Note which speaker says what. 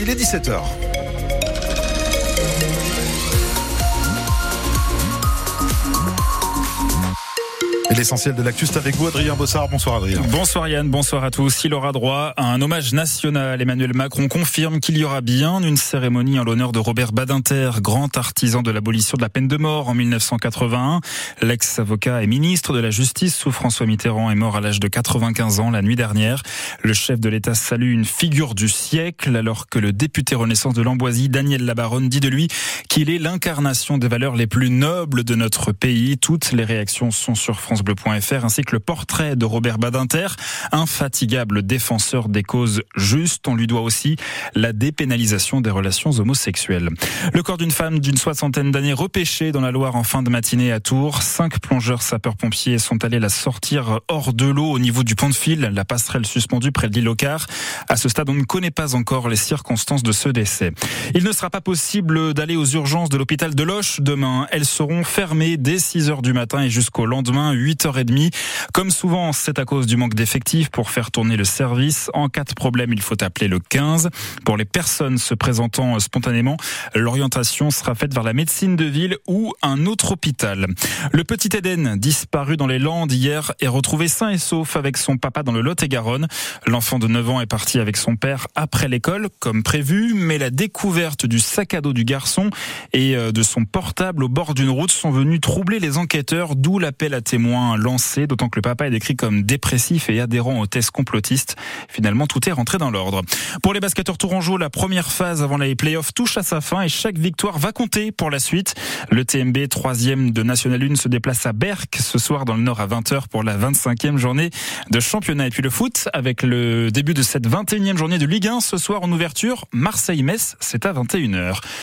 Speaker 1: Il est 17h. L'essentiel de l'actu, c'est avec vous, Adrien Bossard. Bonsoir, Adrien.
Speaker 2: Bonsoir, Yann. Bonsoir à tous. Il aura droit à un hommage national. Emmanuel Macron confirme qu'il y aura bien une cérémonie en l'honneur de Robert Badinter, grand artisan de l'abolition de la peine de mort en 1981. L'ex-avocat et ministre de la Justice sous François Mitterrand est mort à l'âge de 95 ans la nuit dernière. Le chef de l'État salue une figure du siècle alors que le député Renaissance de l'Amboisie, Daniel Labaronne, dit de lui qu'il est l'incarnation des valeurs les plus nobles de notre pays. Toutes les réactions sont sur France ainsi que le portrait de Robert Badinter, infatigable défenseur des causes justes. On lui doit aussi la dépénalisation des relations homosexuelles. Le corps d'une femme d'une soixantaine d'années repêché dans la Loire en fin de matinée à Tours. Cinq plongeurs sapeurs-pompiers sont allés la sortir hors de l'eau au niveau du pont de fil, la passerelle suspendue près de l'île Ocar. À ce stade, on ne connaît pas encore les circonstances de ce décès. Il ne sera pas possible d'aller aux urgences de l'hôpital de Loche demain. Elles seront fermées dès 6 heures du matin et jusqu'au lendemain, 8h30. Comme souvent, c'est à cause du manque d'effectifs pour faire tourner le service. En cas de problème, il faut appeler le 15. Pour les personnes se présentant spontanément, l'orientation sera faite vers la médecine de ville ou un autre hôpital. Le petit Eden, disparu dans les Landes hier, est retrouvé sain et sauf avec son papa dans le Lot-et-Garonne. L'enfant de 9 ans est parti avec son père après l'école, comme prévu, mais la découverte du sac à dos du garçon et euh, de son portable au bord d'une route sont venus troubler les enquêteurs, d'où l'appel à témoins lancé, d'autant que le papa est décrit comme dépressif et adhérent aux thèses complotistes. Finalement, tout est rentré dans l'ordre. Pour les basketteurs tourangeaux, la première phase avant les playoffs touche à sa fin et chaque victoire va compter pour la suite. Le TMB, troisième de National 1, se déplace à Berck ce soir dans le Nord à 20h pour la 25e journée de championnat. Et puis le foot, avec le début de cette 21e journée de Ligue 1, ce soir en ouverture, Marseille-Metz, c'est à 21h.